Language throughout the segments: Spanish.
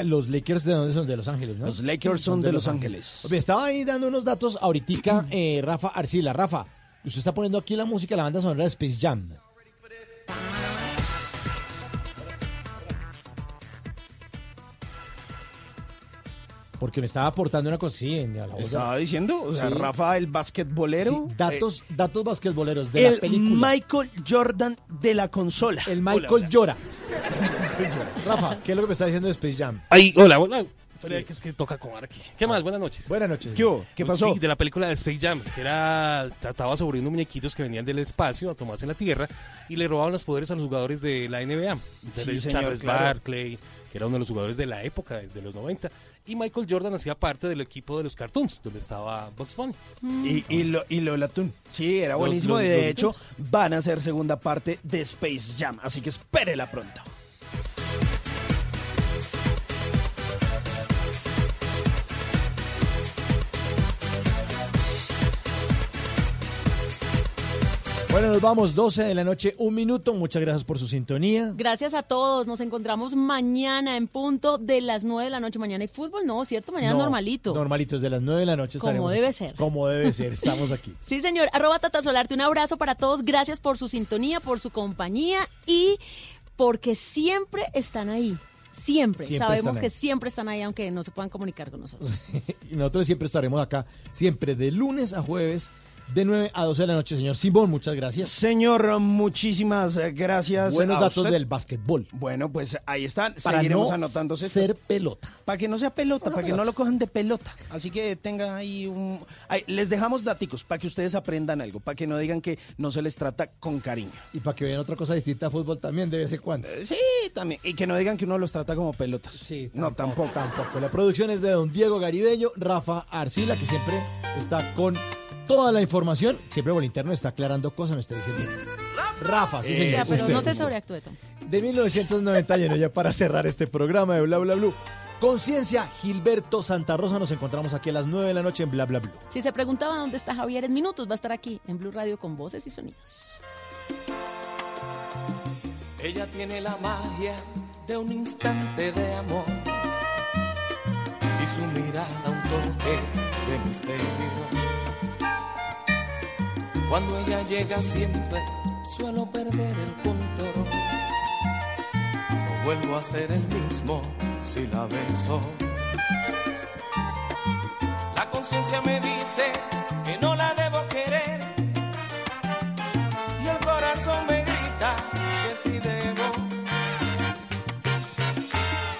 Los Lakers de dónde son? De Los Ángeles, ¿no? Los Lakers son de Los Ángeles. Me estaba ahí dando unos datos ahorita, eh, Rafa Arcila. Rafa, usted está poniendo aquí la música, la banda sonora de Space Jam. Porque me estaba aportando una cosa, sí, en la voz de- Estaba diciendo, o sea, Sí. Rafa, el basquetbolero. Sí, datos, datos basquetboleros de eh, la el película. Michael Jordan de la consola. el Michael llora. Rafa, ¿qué es lo que me está diciendo de Space Jam? Ay, hola, hola. Que es que toca comer aquí. ¿Qué más? Buenas noches. Buenas noches. ¿Qué, hubo? ¿Qué pasó? Sí, de la película de Space Jam, que era trataba sobre unos muñequitos que venían del espacio a tomarse la Tierra y le robaban los poderes a los jugadores de la NBA. Ellos señor, Charles claro. Barkley, que era uno de los jugadores de la época, de, los 90, y Michael Jordan hacía parte del equipo de los cartoons, donde estaba Bugs Bunny. Y, y, lo, y Lola Toon. Sí, era Los- buenísimo. los- y de los hecho, van a hacer segunda parte de Space Jam. Así que espérela pronto. Bueno, nos vamos, 12 de la noche, un minuto. Muchas gracias por su sintonía. Gracias a todos. Nos encontramos mañana en punto de las 9 de la noche. Mañana hay fútbol, no, ¿cierto? Mañana No, normalito. Normalito, desde las 9 de la noche Como debe aquí. ser. Como debe ser, estamos aquí. Sí, señor. Arroba Tata Solarte. Un abrazo para todos. Gracias por su sintonía, por su compañía y porque siempre están ahí. Siempre. Siempre Sabemos que siempre están ahí, aunque no se puedan comunicar con nosotros. y nosotros siempre estaremos acá, siempre de lunes a jueves, de 9 a 12 de la noche, señor Simón. Muchas gracias. Señor, muchísimas eh, gracias. Buenos datos usted. del básquetbol. Bueno, pues ahí están. Para Seguiremos no anotándose. ser pelota. Para que no sea pelota, para que no lo cojan de pelota. Así que tengan ahí un... ahí, les dejamos daticos para que ustedes aprendan algo, para que no digan que no se les trata con cariño. Y para que vean otra cosa distinta a fútbol también, de vez en cuando. Eh, Sí, también. Y que no digan que uno los trata como pelotas. Sí, no, tampoco. Tampoco. La producción es de don Diego Garibello, Rafa Arcila, que siempre está con toda la información. Siempre por el interno está aclarando cosas, me está diciendo. Rafa, sí, señor. Ya, pero usted. no se sobreactúe tampoco. de 1991, ya para cerrar este programa de Bla Bla Blue. Conciencia, Gilberto Santa Rosa, nos encontramos aquí a las 9 de la noche en Bla Bla Blue. Si se preguntaba dónde está Javier en minutos, va a estar aquí en Blue Radio con voces y sonidos. Ella tiene la magia de un instante de amor y su mirada un toque de misterio. Cuando ella llega siempre suelo perder el control. No vuelvo a ser el mismo si la beso. La conciencia me dice que no la debo querer y el corazón me grita que sí debo.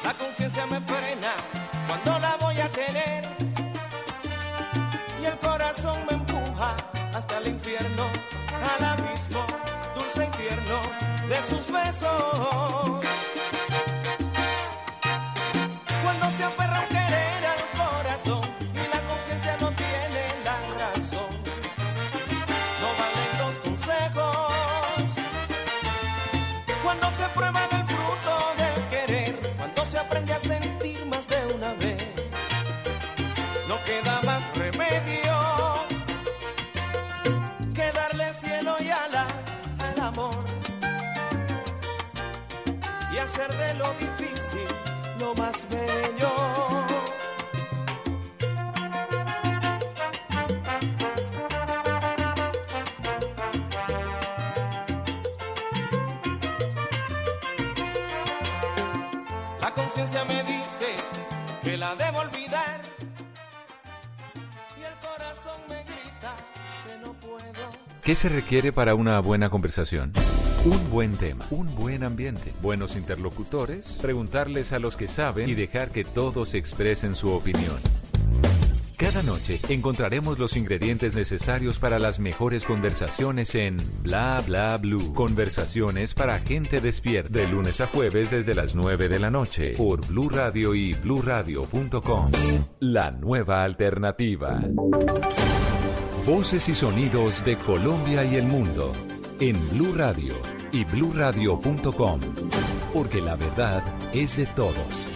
La conciencia me frena cuando la voy a tener y el corazón me el infierno, al abismo dulce y tierno de sus besos. ¿Qué se requiere para una buena conversación? Un buen tema, un buen ambiente, buenos interlocutores, preguntarles a los que saben y dejar que todos expresen su opinión. Cada noche encontraremos los ingredientes necesarios para las mejores conversaciones en Bla Bla Blue. Conversaciones para gente despierta. De lunes a jueves desde las 9 de la noche por Blue Radio y bluradio.com. La nueva alternativa. Voces y sonidos de Colombia y el mundo en Blue Radio y bluradio.com, porque la verdad es de todos.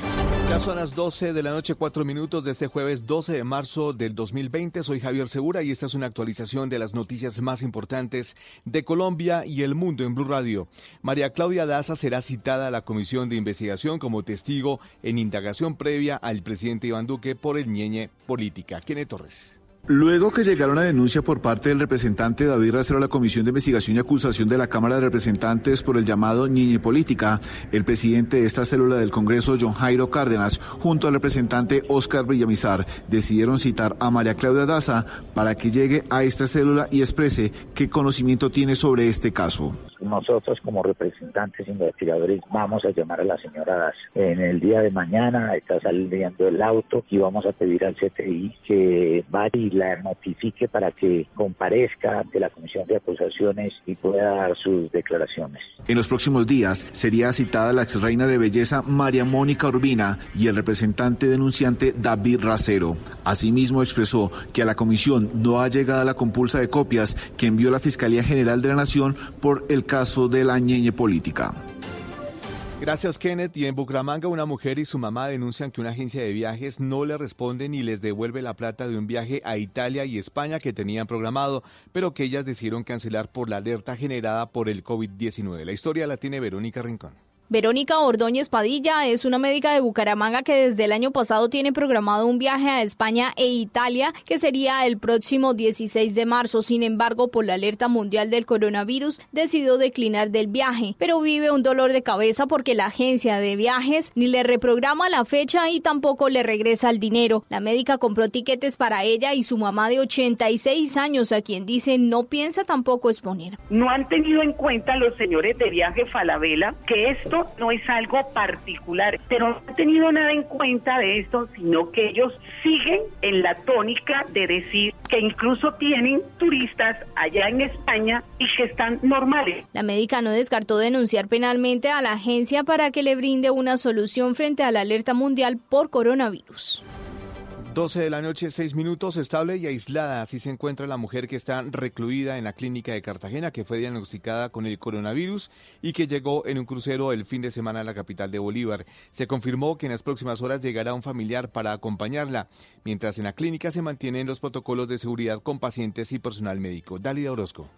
Ya son las 12 de la noche, 4 minutos de este jueves 12 de marzo del 2020. Soy Javier Segura y esta es una actualización de las noticias más importantes de Colombia y el mundo en Blue Radio. María Claudia Daza será citada a la Comisión de Investigación como testigo en indagación previa al presidente Iván Duque por el ñeñe política. Kenneth Torres. Luego que llegara una denuncia por parte del representante David Racero a la Comisión de Investigación y Acusación de la Cámara de Representantes por el llamado Niñe Política, el presidente de esta célula del Congreso, John Jairo Cárdenas, junto al representante Oscar Villamizar, decidieron citar a María Claudia Daza para que llegue a esta célula y exprese qué conocimiento tiene sobre este caso. Nosotros como representantes investigadores vamos a llamar a la señora Daza. En el día de mañana está saliendo el auto y vamos a pedir al CTI que y la notifique para que comparezca ante la Comisión de Acusaciones y pueda dar sus declaraciones. En los próximos días sería citada la ex reina de belleza María Mónica Urbina y el representante denunciante David Racero. Asimismo expresó que a la comisión no ha llegado la compulsa de copias que envió la Fiscalía General de la Nación por el caso de la ñeñe política. Gracias, Kenneth. Y en Bucaramanga, una mujer y su mamá denuncian que una agencia de viajes no le responde ni les devuelve la plata de un viaje a Italia y España que tenían programado, pero que ellas decidieron cancelar por la alerta generada por el COVID-19. La historia la tiene Verónica Rincón. Verónica Ordóñez Padilla es una médica de Bucaramanga que desde el año pasado tiene programado un viaje a España e Italia que sería el próximo 16 de marzo. Sin embargo, por la alerta mundial del coronavirus, decidió declinar del viaje, pero vive un dolor de cabeza porque la agencia de viajes ni le reprograma la fecha y tampoco le regresa el dinero. La médica compró tiquetes para ella y su mamá de 86 años, a quien dice no piensa tampoco exponer. No han tenido en cuenta los señores de viaje Falabella que esto no es algo particular, pero no han tenido nada en cuenta de esto, sino que ellos siguen en la tónica de decir que incluso tienen turistas allá en España y que están normales. La médica no descartó denunciar penalmente a la agencia para que le brinde una solución frente a la alerta mundial por coronavirus. 12 de la noche, 6 minutos, estable y aislada. Así se encuentra la mujer que está recluida en la clínica de Cartagena, que fue diagnosticada con el coronavirus y que llegó en un crucero el fin de semana a la capital de Bolívar. Se confirmó que en las próximas horas llegará un familiar para acompañarla, mientras en la clínica se mantienen los protocolos de seguridad con pacientes y personal médico. Dálida Orozco.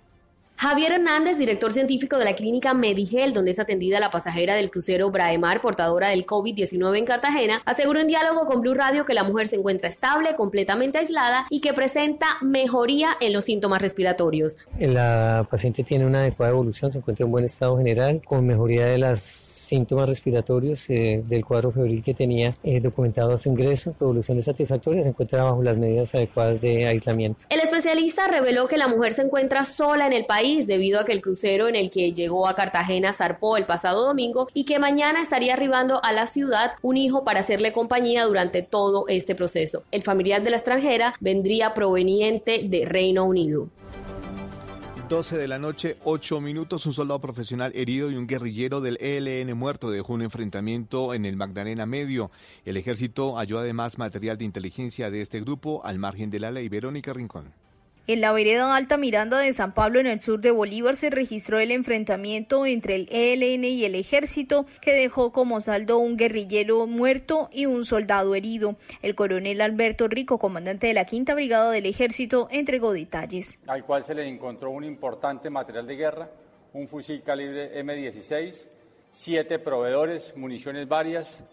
Javier Hernández, director científico de la clínica Medigel, donde es atendida la pasajera del crucero Braemar, portadora del COVID-19 en Cartagena, aseguró en diálogo con Blue Radio que la mujer se encuentra estable, completamente aislada y que presenta mejoría en los síntomas respiratorios. La paciente tiene una adecuada evolución, se encuentra en buen estado general, con mejoría de los síntomas respiratorios eh, del cuadro febril que tenía eh, documentado a su ingreso, evoluciones satisfactorias, se encuentra bajo las medidas adecuadas de aislamiento. El especialista reveló que la mujer se encuentra sola en el país debido a que el crucero en el que llegó a Cartagena zarpó el pasado domingo y que mañana estaría arribando a la ciudad un hijo para hacerle compañía durante todo este proceso. El familiar de la extranjera vendría proveniente de Reino Unido. 12 de la noche, 8 minutos, un soldado profesional herido y un guerrillero del ELN muerto dejó un enfrentamiento en el Magdalena Medio. El ejército halló además material de inteligencia de este grupo al margen de la ley. Verónica Rincón. En la vereda Alta Miranda de San Pablo, en el sur de Bolívar, se registró el enfrentamiento entre el ELN y el ejército, que dejó como saldo un guerrillero muerto y un soldado herido. El coronel Alberto Rico, comandante de la Quinta Brigada del Ejército, entregó detalles. Al cual se le encontró un importante material de guerra, un fusil calibre M16, siete proveedores, municiones varias,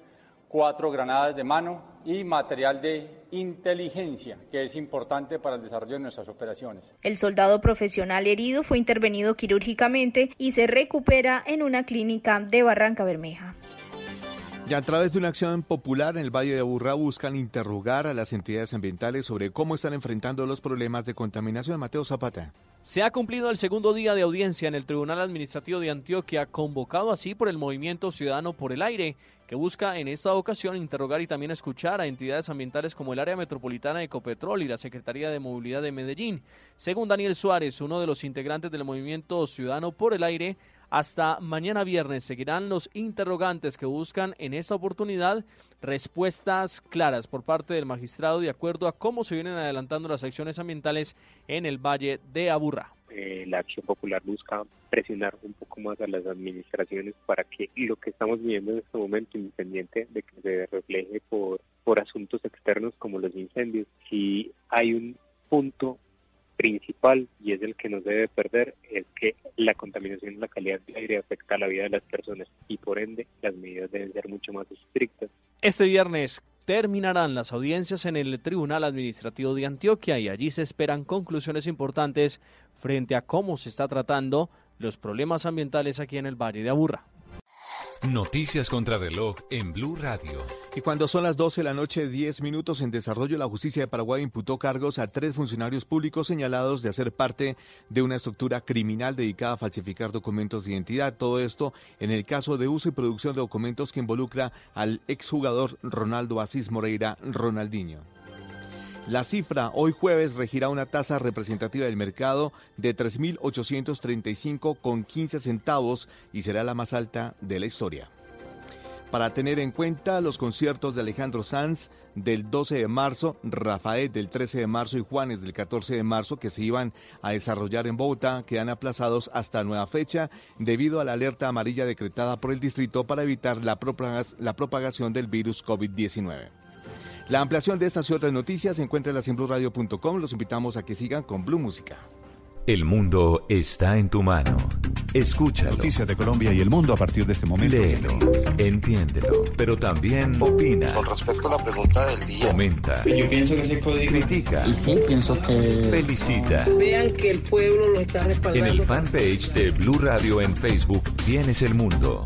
cuatro granadas de mano y material de inteligencia, que es importante para el desarrollo de nuestras operaciones. El soldado profesional herido fue intervenido quirúrgicamente y se recupera en una clínica de Barranca Bermeja. Y a través de una acción popular en el Valle de Aburrá buscan interrogar a las entidades ambientales sobre cómo están enfrentando los problemas de contaminación. Mateo Zapata. Se ha cumplido el segundo día de audiencia en el Tribunal Administrativo de Antioquia, convocado así por el Movimiento Ciudadano por el Aire, que busca en esta ocasión interrogar y también escuchar a entidades ambientales como el Área Metropolitana de Ecopetrol y la Secretaría de Movilidad de Medellín. Según Daniel Suárez, uno de los integrantes del Movimiento Ciudadano por el Aire, hasta mañana viernes seguirán los interrogantes que buscan en esta oportunidad respuestas claras por parte del magistrado de acuerdo a cómo se vienen adelantando las acciones ambientales en el Valle de Aburrá. eh, la Acción Popular busca presionar un poco más a las administraciones para que lo que estamos viviendo en este momento, independiente de que se refleje por, por asuntos externos como los incendios, si hay un punto principal y es el que no debe perder es que la contaminación en la calidad del aire afecta a la vida de las personas y por ende las medidas deben ser mucho más estrictas. Este viernes terminarán las audiencias en el Tribunal Administrativo de Antioquia y allí se esperan conclusiones importantes frente a cómo se está tratando los problemas ambientales aquí en el Valle de Aburrá. Noticias contra reloj en Blue Radio. Y cuando son las 12 de la noche, 10 minutos en desarrollo, la justicia de Paraguay imputó cargos a tres funcionarios públicos señalados de hacer parte de una estructura criminal dedicada a falsificar documentos de identidad. Todo esto en el caso de uso y producción de documentos que involucra al exjugador Ronaldo Asís Moreira Ronaldinho. La cifra hoy jueves regirá una tasa representativa del mercado de 3.835,15 centavos y será la más alta de la historia. Para tener en cuenta los conciertos de Alejandro Sanz del 12 de marzo, Rafael del 13 de marzo y Juanes del 14 de marzo que se iban a desarrollar en Bogotá quedan aplazados hasta nueva fecha debido a la alerta amarilla decretada por el distrito para evitar la, propagación del virus COVID-19. La ampliación de estas y otras noticias se encuentra en la Los invitamos a que sigan con Blue Música. El mundo está en tu mano. Escúchalo. Noticias de Colombia y el mundo a partir de este momento. Léelo, entiéndelo, pero también opina. Con respecto a la pregunta del día. Comenta. Yo pienso que ese código. Critica. Y sí, pienso que. Felicita. Vean que el pueblo lo está respaldando. En el fanpage de Blue Radio en Facebook tienes el mundo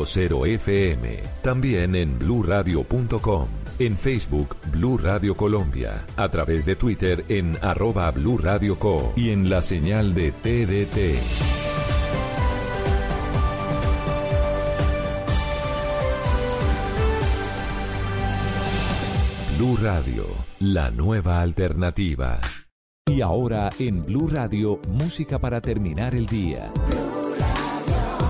96.0 FM. También en bluradio.com. En Facebook Blue Radio Colombia. A través de Twitter en arroba Blue Radio Co. Y en la señal de TDT. Blue Radio, la nueva alternativa. Y ahora en Blue Radio, música para terminar el día.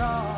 Oh.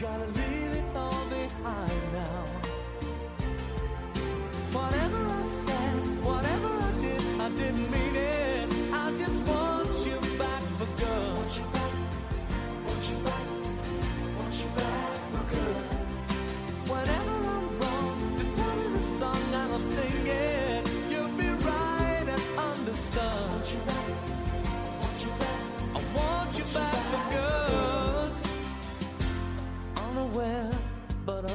Gotta leave it all behind now. Whatever I said, whatever I did, I didn't mean it.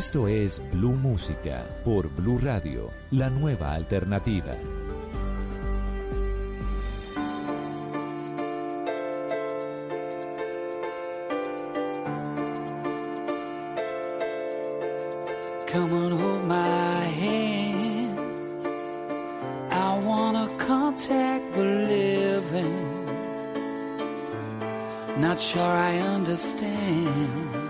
Esto es Blue Música por Blue Radio, la nueva alternativa. Come on, hold my hand. I wanna contact the living. Not sure I understand.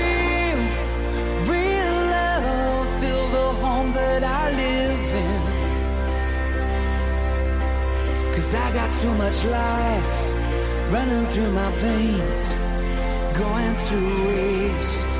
Cause I got too much life running through my veins, going through waste.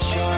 sure.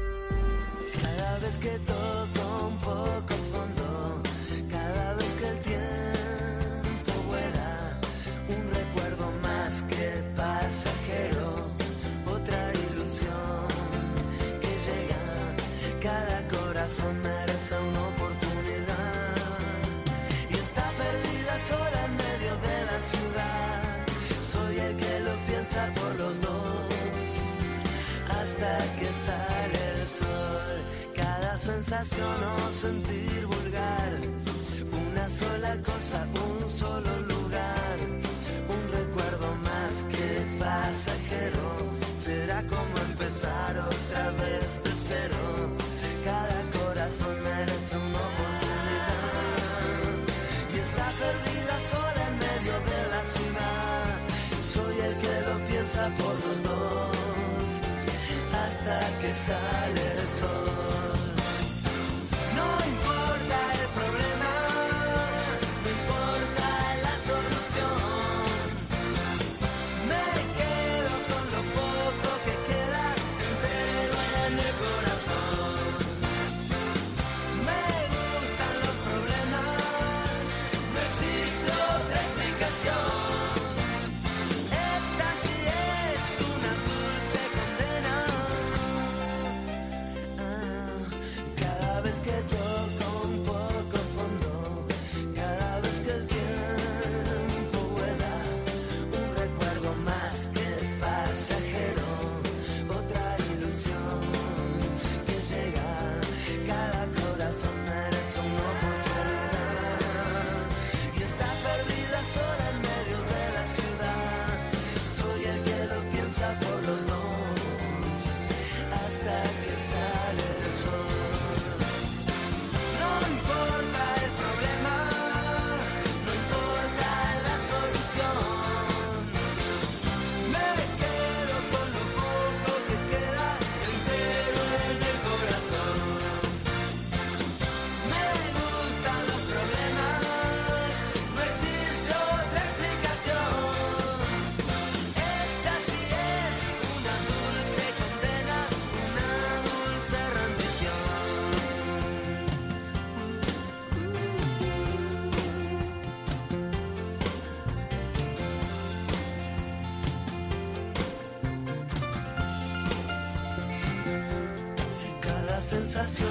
sensación.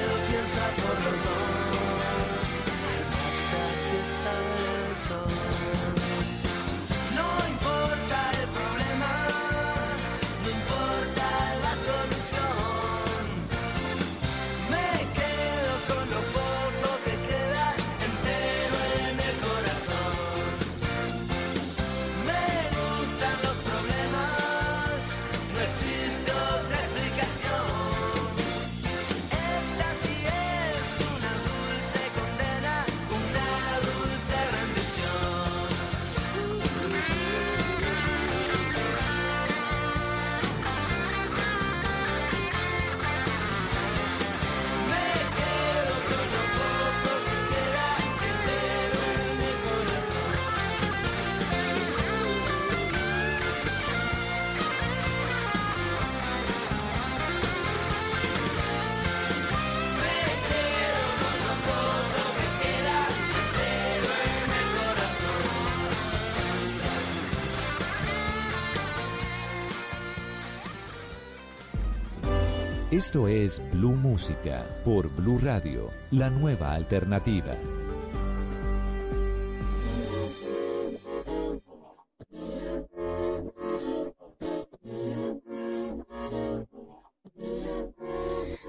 Pero piensa Esto es Blue Música por Blue Radio, la nueva alternativa.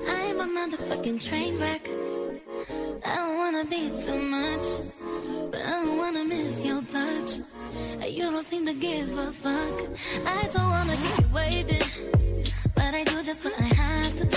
I'm a motherfucking train wreck. I don't wanna be too much, but I don't wanna miss your touch. You don't seem to give a fuck. I don't wanna keep waiting. just what I have to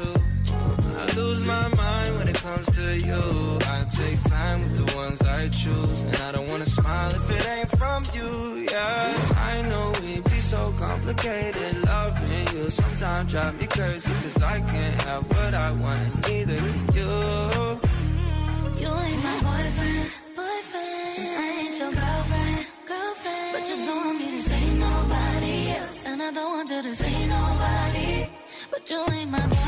I lose my mind when it comes to you. I take time with the ones I choose. And I don't wanna smile if it ain't from you, yes. I know we be so complicated. Loving you sometimes drive me crazy. Cause I can't have what I want, and neither can you. Mm, you ain't my boyfriend, boyfriend. I ain't your girlfriend, girlfriend. But you don't want me to say nobody else. And I don't want you to say nobody. But you ain't my boyfriend.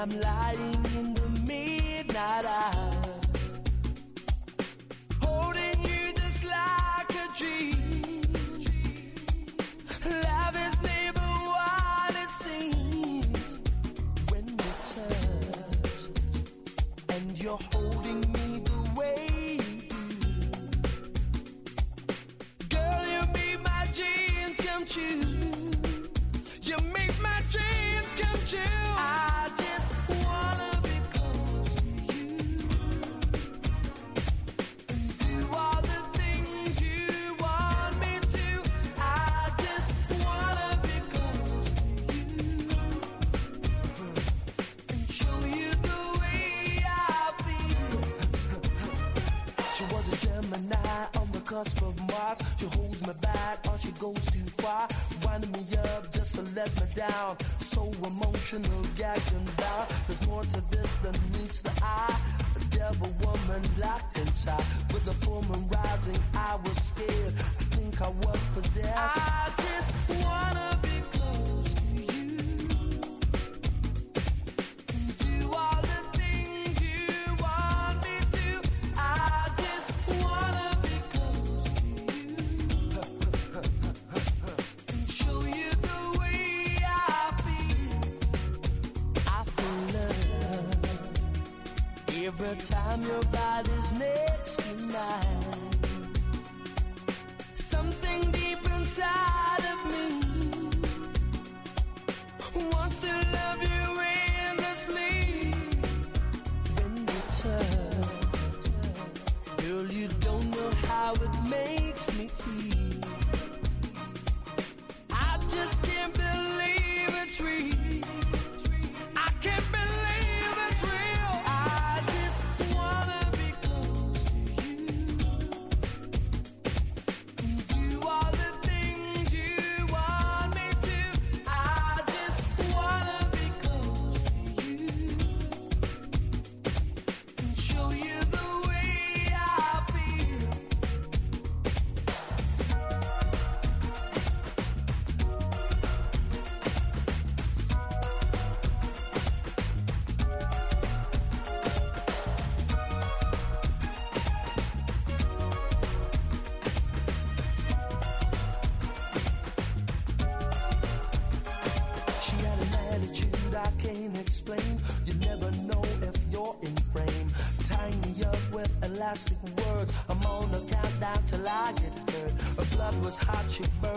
I'm lying. time your body's next to mine. Something deep inside of me wants to love you endlessly. When you turn, girl, you don't know how it makes.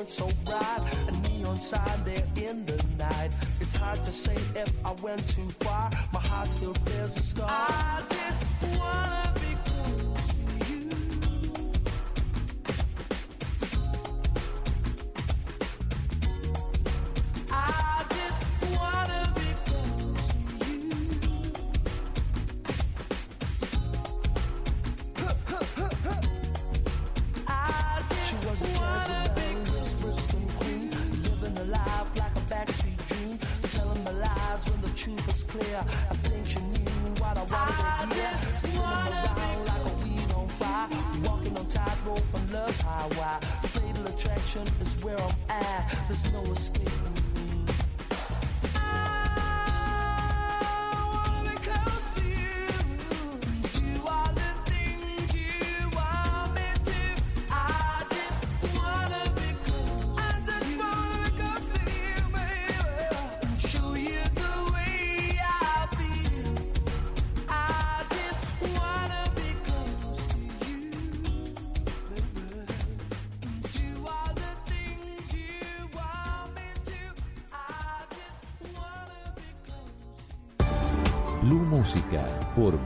burn so bright, a neon sign there in the night. It's hard to say if I went too far. My heart still. Is where I'm at. There's no escape.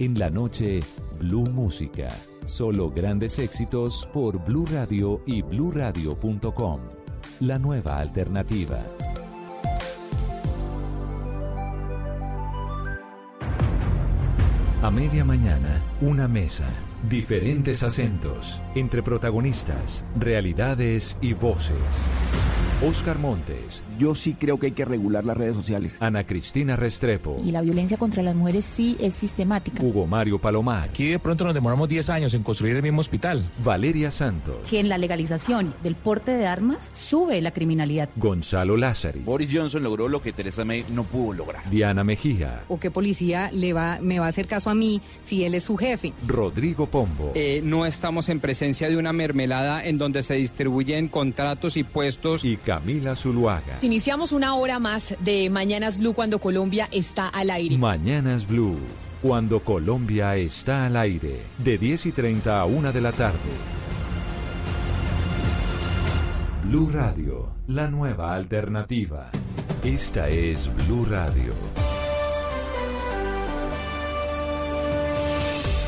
En la noche, Blue Música. Solo grandes éxitos por Blue Radio y bluradio.com. La nueva alternativa. A media mañana, una mesa, diferentes acentos, entre protagonistas, realidades y voces. Oscar Montes. Yo sí creo que hay que regular las redes sociales. Ana Cristina Restrepo. Y la violencia contra las mujeres sí es sistemática. Hugo Mario Palomar. Aquí de pronto nos demoramos 10 años en construir el mismo hospital. Valeria Santos. Que en la legalización del porte de armas sube la criminalidad. Gonzalo Lázari. Boris Johnson logró lo que Teresa May no pudo lograr. Diana Mejía. ¿O qué policía le va, me va a hacer caso a mí si él es su jefe? Rodrigo Pombo. Eh, no estamos en presencia de una mermelada en donde se distribuyen contratos y puestos. Y Camila Zuluaga. Iniciamos una hora más de Mañanas Blue cuando Colombia está al aire. Mañanas Blue. Cuando Colombia está al aire. De 10 y 30 a 1 de la tarde. Blue Radio. La nueva alternativa. Esta es Blue Radio.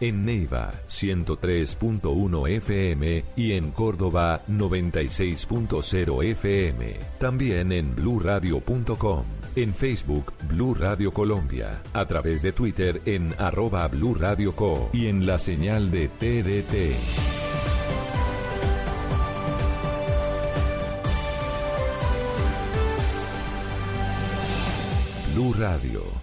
En Neiva, 103.1 FM. Y en Córdoba, 96.0 FM. También en bluradio.com. En Facebook, Blue Radio Colombia. A través de Twitter en arroba Blue Radio Co. Y en la señal de TDT. Blue Radio.